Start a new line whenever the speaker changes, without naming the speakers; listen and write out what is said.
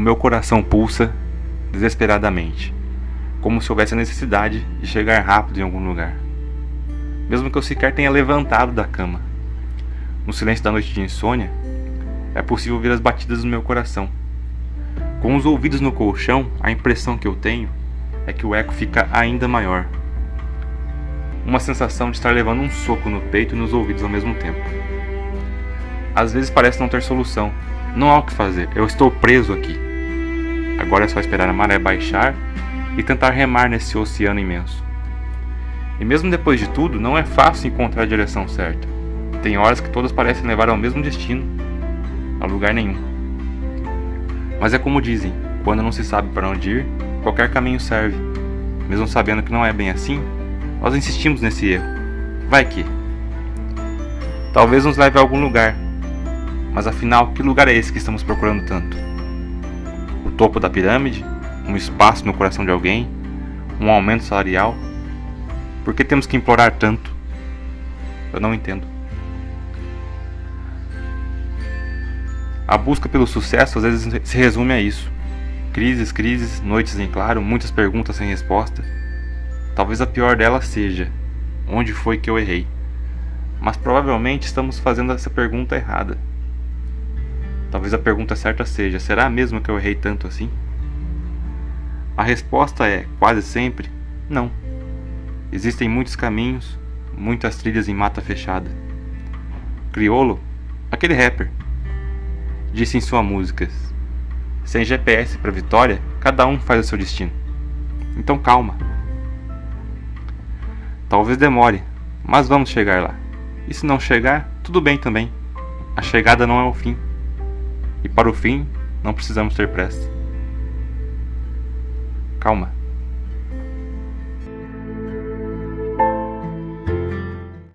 meu coração pulsa desesperadamente, como se houvesse a necessidade de chegar rápido em algum lugar. Mesmo que eu sequer tenha levantado da cama. No silêncio da noite de insônia, é possível ouvir as batidas do meu coração. Com os ouvidos no colchão, a impressão que eu tenho é que o eco fica ainda maior. Uma sensação de estar levando um soco no peito e nos ouvidos ao mesmo tempo. Às vezes parece não ter solução. Não há o que fazer, eu estou preso aqui. Agora é só esperar a maré baixar e tentar remar nesse oceano imenso. E mesmo depois de tudo, não é fácil encontrar a direção certa. Tem horas que todas parecem levar ao mesmo destino, a lugar nenhum. Mas é como dizem, quando não se sabe para onde ir, qualquer caminho serve. Mesmo sabendo que não é bem assim, nós insistimos nesse erro. Vai que. Talvez nos leve a algum lugar. Mas afinal, que lugar é esse que estamos procurando tanto? Topo da pirâmide? Um espaço no coração de alguém? Um aumento salarial? Por que temos que implorar tanto? Eu não entendo. A busca pelo sucesso às vezes se resume a isso. Crises, crises, noites em claro, muitas perguntas sem resposta. Talvez a pior delas seja: onde foi que eu errei? Mas provavelmente estamos fazendo essa pergunta errada. Talvez a pergunta certa seja: será mesmo que eu errei tanto assim? A resposta é, quase sempre, não. Existem muitos caminhos, muitas trilhas em mata fechada. Criolo, aquele rapper, disse em sua música: Sem GPS para vitória, cada um faz o seu destino. Então calma. Talvez demore, mas vamos chegar lá. E se não chegar, tudo bem também. A chegada não é o fim. E para o fim, não precisamos ter pressa. Calma.